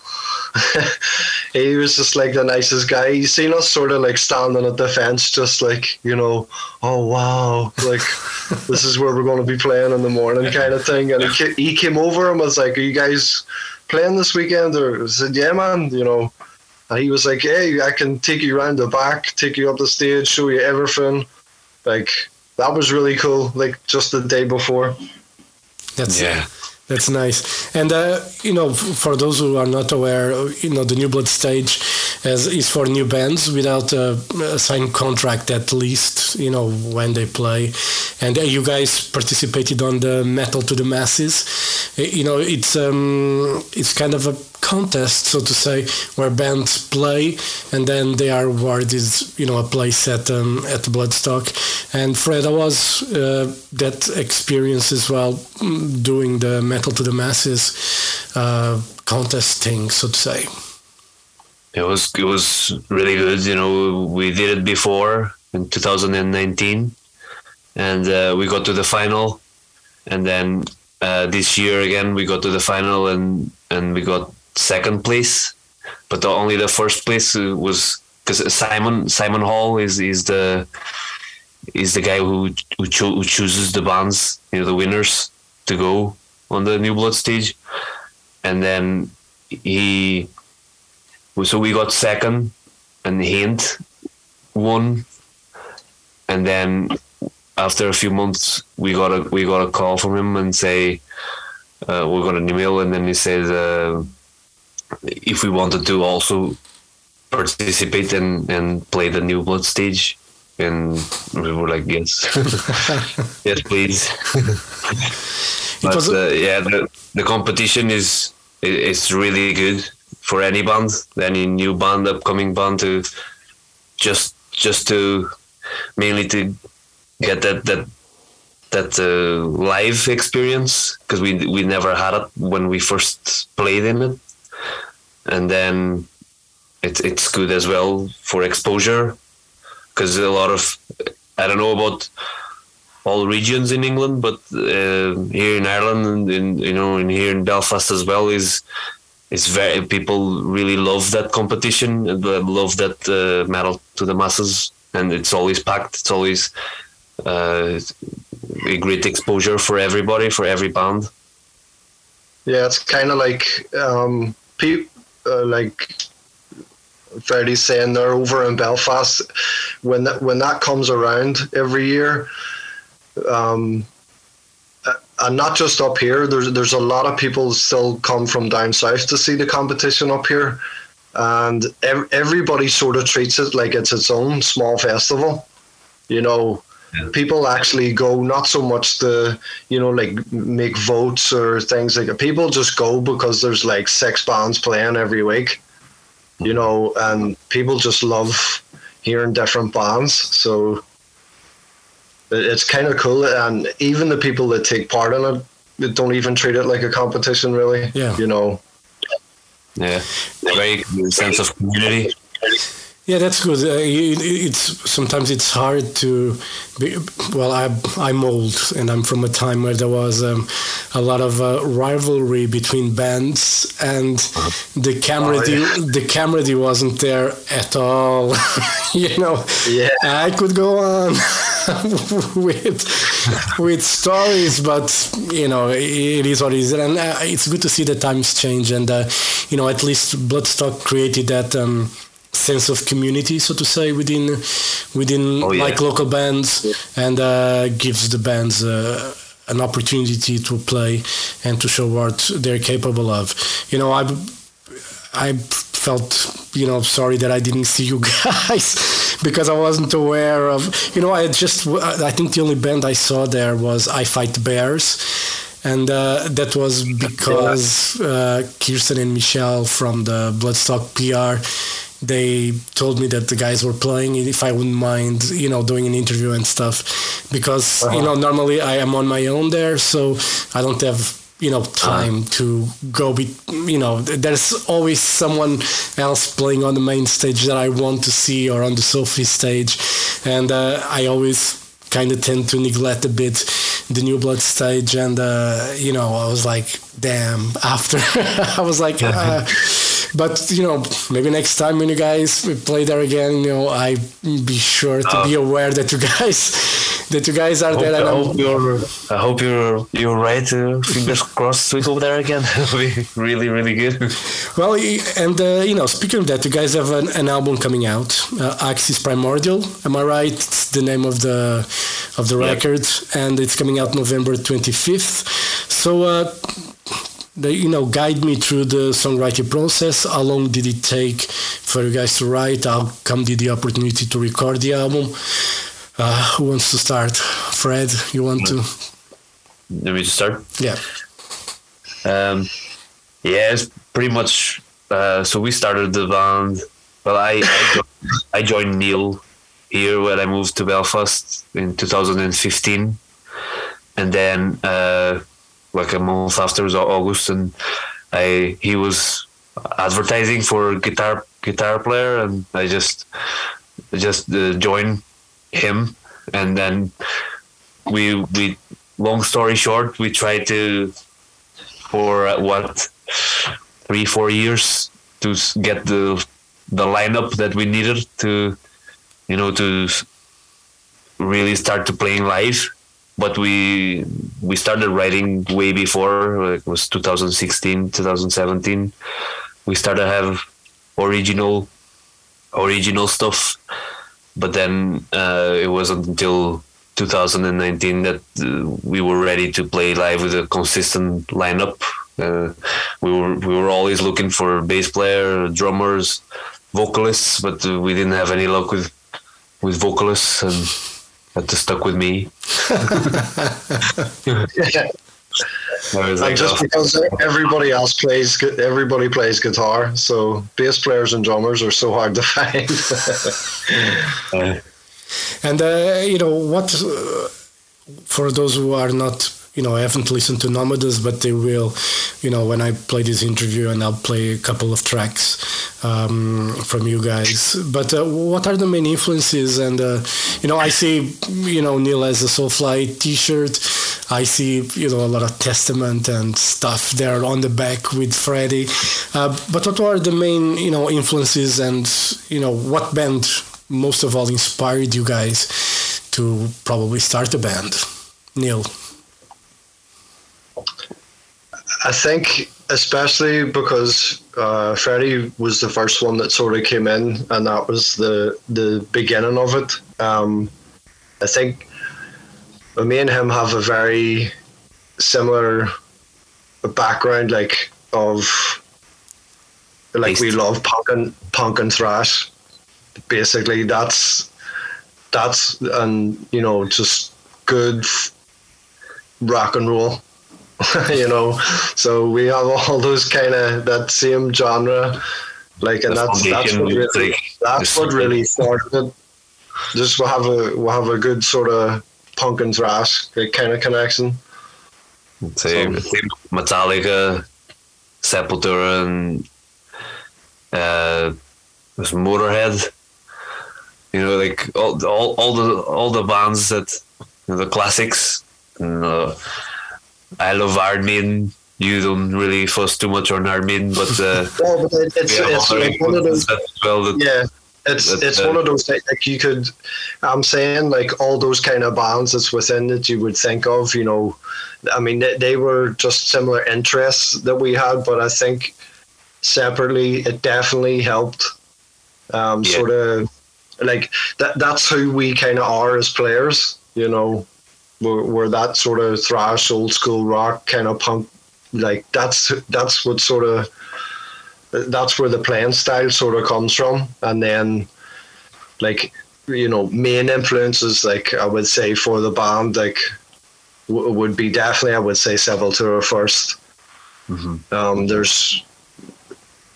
he was just like the nicest guy. He seen us sort of like standing at the fence, just like you know, oh wow, like this is where we're going to be playing in the morning, kind of thing. And he, he came over and was like, "Are you guys playing this weekend?" Or I said, "Yeah, man," you know. And he was like, "Hey, I can take you around the back, take you up the stage, show you everything." Like that was really cool. Like just the day before. That's yeah That's nice. And, uh, you know, for those who are not aware, uh, you know, the New Blood stage is, is for new bands without a, a signed contract at least, you know, when they play. And uh, you guys participated on the Metal to the Masses. Uh, You know, it's, um, it's kind of a contest, so to say, where bands play and then they are awarded, you know, a place at, um, at Bloodstock. And Fred, I was uh, that experience as well, mm, doing the Metal to the Masses uh, contest thing, so to say. it was it was really good you know we did it before in 2019 and uh, we got to the final and then uh, this year again we got to the final and and we got second place but the, only the first place was because Simon Simon Hall is is the is the guy who who, cho- who chooses the bands you know the winners to go on the New Blood stage. And then he so we got second and Hint won. And then after a few months we got a we got a call from him and say uh, we got an email. And then he said uh, if we wanted to also participate and, and play the new blood stage and we were like yes. Yes please. But uh, yeah the, the competition is it's really good for any band any new band upcoming band to just just to mainly to get that that that uh, live experience because we we never had it when we first played in it and then it, it's good as well for exposure because a lot of I don't know about all regions in England, but uh, here in Ireland and in, you know, and here in Belfast as well is it's very people really love that competition love that uh, metal to the masses, and it's always packed. It's always uh, a great exposure for everybody, for every band. Yeah, it's kind of like um, pe- uh, like Freddie's saying they're over in Belfast. When that when that comes around every year, um, and not just up here. There's there's a lot of people still come from down south to see the competition up here, and ev- everybody sort of treats it like it's its own small festival. You know, people actually go not so much to you know like make votes or things like that. People just go because there's like six bands playing every week. You know, and people just love hearing different bands. So it's kind of cool, and even the people that take part in it, don't even treat it like a competition, really. Yeah. You know, Yeah, very sense of community. Yeah, that's good. Uh, it, it's sometimes it's hard to. Be, well, I, I'm old, and I'm from a time where there was um, a lot of uh, rivalry between bands, and the camaraderie, Oh, yeah. the camaraderie wasn't there at all. you know, Yeah. I could go on with with stories, but you know, it is what it is, and uh, it's good to see the times change, and uh, you know, at least Bloodstock created that. Um, sense of community so to say within within Oh, yeah. like local bands and uh, gives the bands uh, an opportunity to play and to show what they're capable of you know i I felt, you know, sorry that I didn't see you guys because I wasn't aware of, you know, I just, I think the only band I saw there was I Fight Bears. And uh, that was because uh, Kirsten and Michelle from the Bloodstock PR, they told me that the guys were playing if I wouldn't mind, you know, doing an interview and stuff. Because, you know, normally I am on my own there, so I don't have you know time to go be you know there's always someone else playing on the main stage that i want to see or on the sophie stage. And uh, i always kind of tend to neglect a bit the new blood stage and uh, you know i was like damn after. I was like uh, but you know maybe next time when you guys play there again you know i be sure to be aware that you guys that you guys are hope, there and I hope you're. I hope you're. You're right. Uh, fingers crossed. We go there again. It'll be really, really good. Well, and uh, you know, speaking of that, you guys have an, an album coming out, uh, Axis Primordial. Am I right? It's the name of the of the record, and it's coming out November twenty fifth. So, you know, guide me through the songwriting process. How long did it take for you guys to write? How come did the opportunity to record the album? Uh, who wants to start? Fred, you want to? Let me just start. Yeah. Um, yeah, it's pretty much. Uh, so we started the band. Well, I I, jo- I joined Neil here when I moved to Belfast in 2015, and then uh, like a month after was August, and I he was advertising for guitar guitar player, and I just just uh, joined him, and then we we long story short, we tried to for uh, what three four years to get the the lineup that we needed to you know to really start to playing live but we we started writing way before it was 2016 2017 we started to have original original stuff but then uh, it wasn't until 2019 that uh, we were ready to play live with a consistent lineup. Uh, we were we were always looking for bass player, drummers, vocalists, but we didn't have any luck with with vocalists, and had to stuck with me. I like, just "Oh." because everybody else plays, everybody plays guitar, so bass players and drummers are so hard to find. Uh, And uh, you know what? Uh, for those who are not, you know, I haven't listened to Nomadus, but they will. You know, when I play this interview, and I'll play a couple of tracks um, from you guys. But uh, what are the main influences? And uh, you know, I see, you know, Neil has a Soulfly T-shirt. I see, you know, a lot of Testament and stuff there on the back with Freddie. Uh, but what are the main, you know, influences and you know what band most of all inspired you guys to probably start a band? Neil. I think, especially because uh, Freddie was the first one that sort of came in, and that was the the beginning of it. Um, I think me and him have a very similar background, like of like we love punk and punk and thrash. Basically, that's that's and you know just good rock and roll you know so we have all those kind of that same genre like and The that's that's what really, that's what really started it just we'll have a we'll have a good sort of punk and thrash kind of connection say, say Metallica, Sepultura, and uh, Motorhead. You know, like all all all the all the bands that you know, the classics. And, uh, I love Armin. You don't really fuss too much on Armin, but uh, Well, but it's, it's like one of those. influences well that- Yeah, it's that, it's uh, one of those that like you could. I'm saying like all those kind of bands that's within that you would think of. You know, I mean they, they were just similar interests that we had, but I think separately it definitely helped. Um, Yeah. Sort of like that. That's who we kind of are as players. You know, we're, we're that sort of thrash, old school rock kind of punk. Like that's that's what sort of that's where the playing style sort of comes from and then like you know main influences like i would say for the band like w- would be definitely i would say sepultura 1st um, there's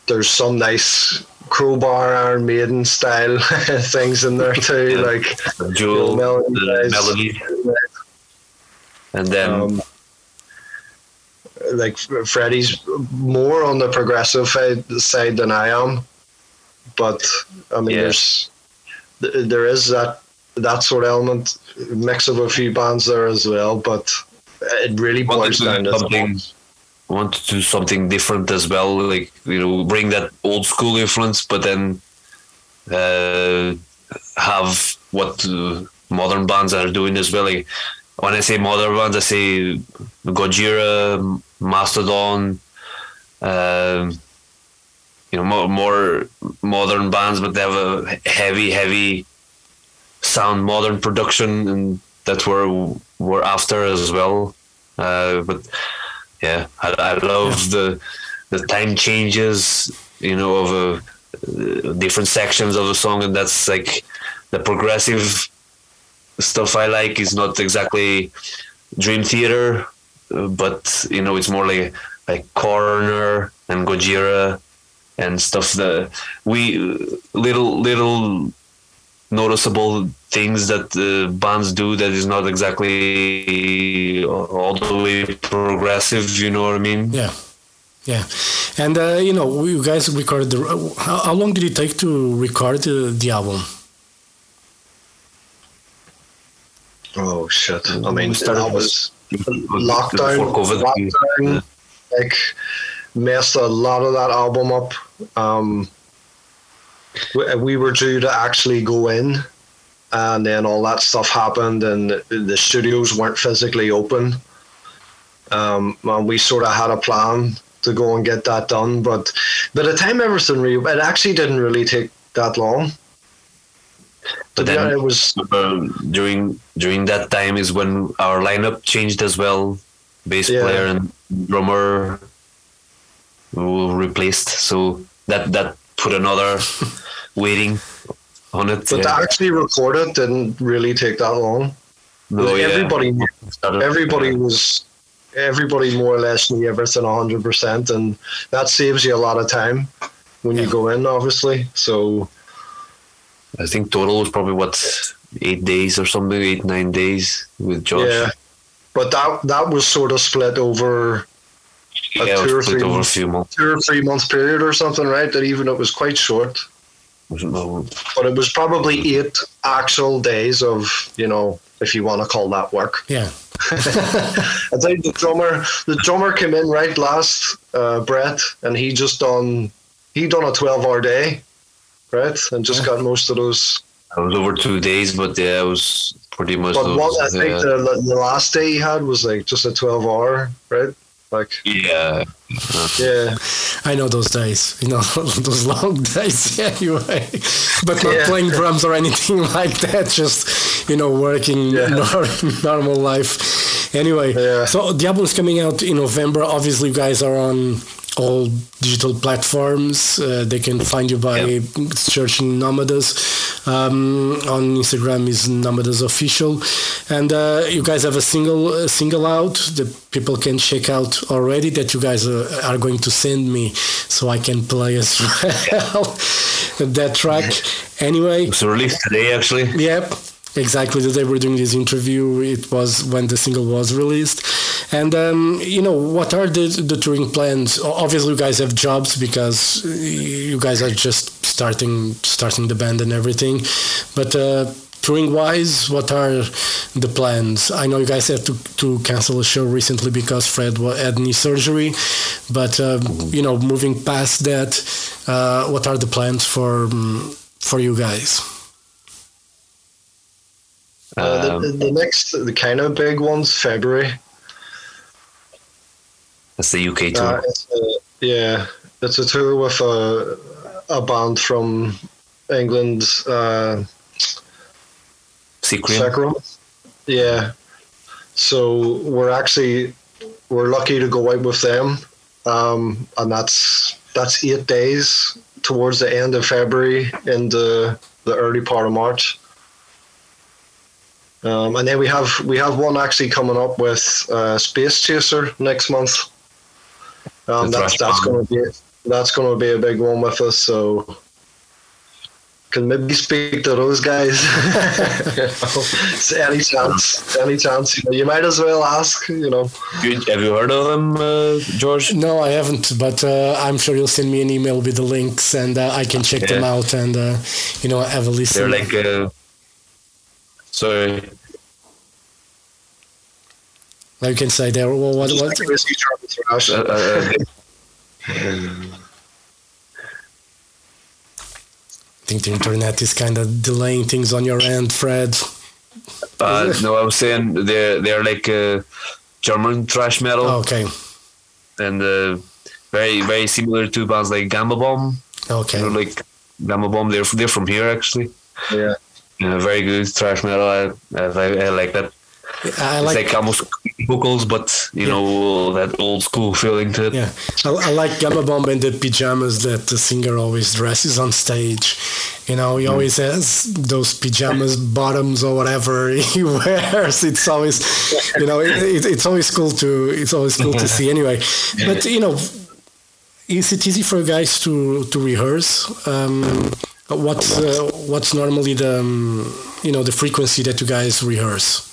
there's some nice crowbar iron maiden style things in there too like Jewel, Melody the Guys. And then um, like Freddie's more on the progressive side, than I am, but I mean, Yeah. there's there is that that sort of element, mix of a few bands there as well, but it really boils down do to something want to do something different as well like you know bring that old school influence but then uh, have what uh, modern bands are doing as well like when i say modern bands i say gojira mastodon um, you know more, more modern bands but they have a heavy heavy sound modern production and that's where we're after as well. Uh, but yeah, I, I love the the time changes, you know, of uh, different sections of the song, and that's like the progressive stuff I like is not exactly Dream Theater, but you know, it's more like like Coroner and Gojira and stuff that we little little noticeable things that uh, bands do that is not exactly all the way progressive you know what i mean Yeah, yeah, and uh, you know, you guys recorded the. How, how long did it take to record uh, the album? Oh shit! I mean, We started that was lockdown. COVID. Lockdown, like messed a lot of that album up. Um, we, we were due to actually go in, and then all that stuff happened, and the, the studios weren't physically open. Um, and we sort of had a plan to go and get that done, but by the time everything re- it actually didn't really take that long. But then honest, it was uh, during during that time is when our lineup changed as well bass Yeah. player and drummer were replaced so that that put another waiting on it but to actually record it didn't really take that long. No, Like, yeah. everybody everybody was everybody more or less knew everything hundred percent and that saves you a lot of time when you go in obviously. So I think total was probably what eight days or something, eight nine days with Josh. yeah. But that that was sort of split over a Yeah, two or three over a few months. two or three month period or something, right? That even it was quite short. Wasn't no, But it was probably eight actual days of, you know, if you want to call that work. Yeah, I think the drummer the drummer came in right last, uh, Brett, and he just done he done a twelve hour day, right? And just got most of those it was over two days, but yeah, it was pretty much. but those, one I think yeah. the the last day he had was like just a twelve hour, right? Like yeah, yeah. I know those days. You know those long days. Yeah, anyway, but not Yeah. playing drums or anything like that. Just you know working Yeah. normal life. Anyway, Yeah. so the album is coming out in November. Obviously, you guys are on all digital platforms. Uh, they can find you by searching Nomadus. Um, on Instagram is Nomadus Official, and uh, you guys have a single a single out that people can check out already. That you guys uh, are going to send me, so I can play as well that track. Anyway, it was released today actually. Yep, exactly. The day we're doing this interview, it was when the single was released. And um, you know, what are the the touring plans? Obviously, you guys have jobs because you guys are just starting starting the band and everything. But uh, touring wise, what are the plans? I know you guys had to, to cancel a show recently because Fred had knee surgery, but um, you know, moving past that, uh, what are the plans for um, for you guys? Uh, the, the next, the kind of big one's February. That's the UK tour. Uh, it's a, yeah, it's a tour with a a band from England. Uh, Secret. Yeah. So we're actually we're lucky to go out with them, um, and that's that's eight days towards the end of February into the early part of March. Um, and then we have we have one actually coming up with uh, Space Chaser next month. Um, The that's that's going to be that's going to be a big one with us. So can maybe speak to those guys. any chance, any chance. You, know, you might as well ask. You know. Good. Have you heard of them, uh, George? No, I haven't, but uh, I'm sure you'll send me an email with the links, and uh, I can check them out and uh, you know have a listen. They're like. Sorry. Like you can say there. Well, what, what? I think the internet is kind of delaying things on your end, Fred. uh, no, I was saying they're they're like uh, German thrash metal. Okay. And uh, very very similar to bands like Gama Bomb. Okay. You know, like Gama Bomb, they're they're from here actually. Yeah. Yeah, very good thrash metal. I, I, I like that. I it's like- like almost vocals, but you know that old school feeling to it. Yeah, I, I like Gama Bomb and the pajamas that the singer always dresses on stage. You know, he mm. always has those pajamas, bottoms or whatever he wears. It's always, you know, it, it, it's always cool to it's always cool to see. Anyway, but you know, is it easy for guys to to rehearse? Um, what's uh, what's normally the um, you know the frequency that you guys rehearse?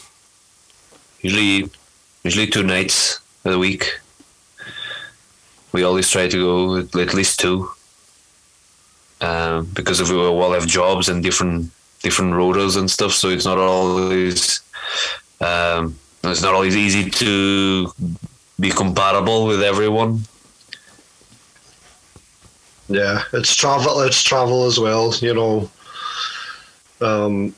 Usually, usually two nights a week. We always try to go at at least two, um, because we all have jobs and different different rotas and stuff. So it's not always um, it's not always easy to be compatible with everyone. Yeah, it's travel. It's travel as well. You know, um,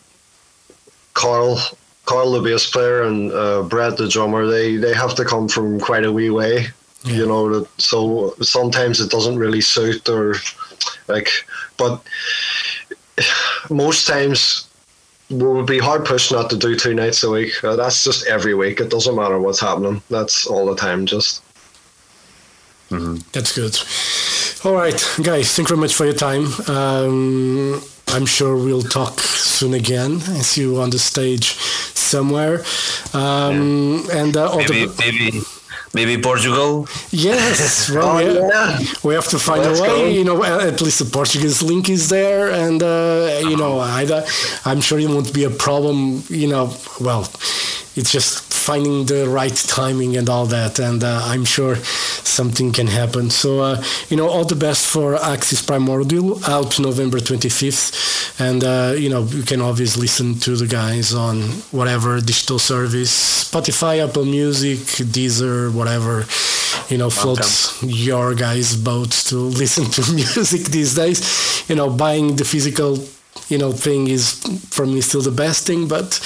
Carl, Carl, the bass player, and uh, Brett, the drummer. They they have to come from quite a wee way. You know, that, so sometimes it doesn't really suit or like, but most times we would be hard pushed not to do two nights a week. Uh, that's just every week. It doesn't matter what's happening. That's all the time. Just. That's good. All right, guys, thank you very much for your time. Um, I'm sure we'll talk soon again. I see you on the stage somewhere. Um, And uh, Maybe the, maybe maybe Portugal. yes, well, Oh, yeah. yeah. we have to find Let's a way. go. You know, at least the Portuguese link is there, and uh, you know, I, I'm sure it won't be a problem. You know, well, it's just finding the right timing and all that, and uh, I'm sure something can happen. So, uh, you know, all the best for Axis Primordial out November 25th, and uh, you know, you can always listen to the guys on whatever digital service, Spotify, Apple Music, Deezer, whatever, you know, floats your guys' boat to listen to music these days. You know, buying the physical you know thing is for me still the best thing but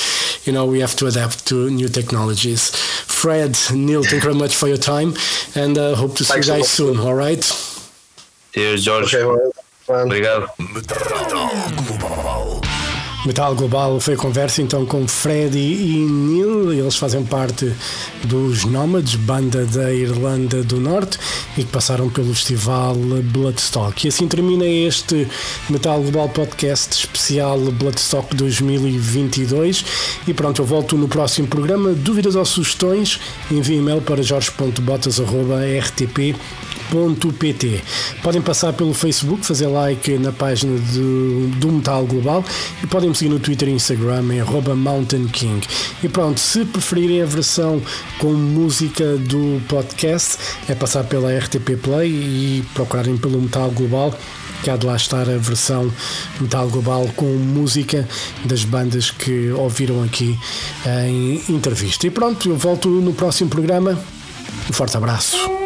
you know we have to adapt to new technologies fred neil thank you very much for your time and uh, hope to see Thanks you guys lot. soon all right Cheers, George. Okay, well. Obrigado. Metal Global foi a conversa então com Freddy e Neil, eles fazem parte dos Nomads, banda da Irlanda do Norte e que passaram pelo festival Bloodstock. E assim termina este Metal Global Podcast especial Bloodstock 2022 e pronto, eu volto no próximo programa. Dúvidas ou sugestões? Envie e-mail para jorge.botas.rtp Podem passar pelo Facebook, fazer like na página do, do Metal Global e podem me seguir no Twitter e Instagram em Mountain King. E pronto, se preferirem a versão com música do podcast, é passar pela RTP Play e procurarem pelo Metal Global que há de lá estar a versão Metal Global com música das bandas que ouviram aqui em entrevista. E pronto, eu volto no próximo programa. Um forte abraço.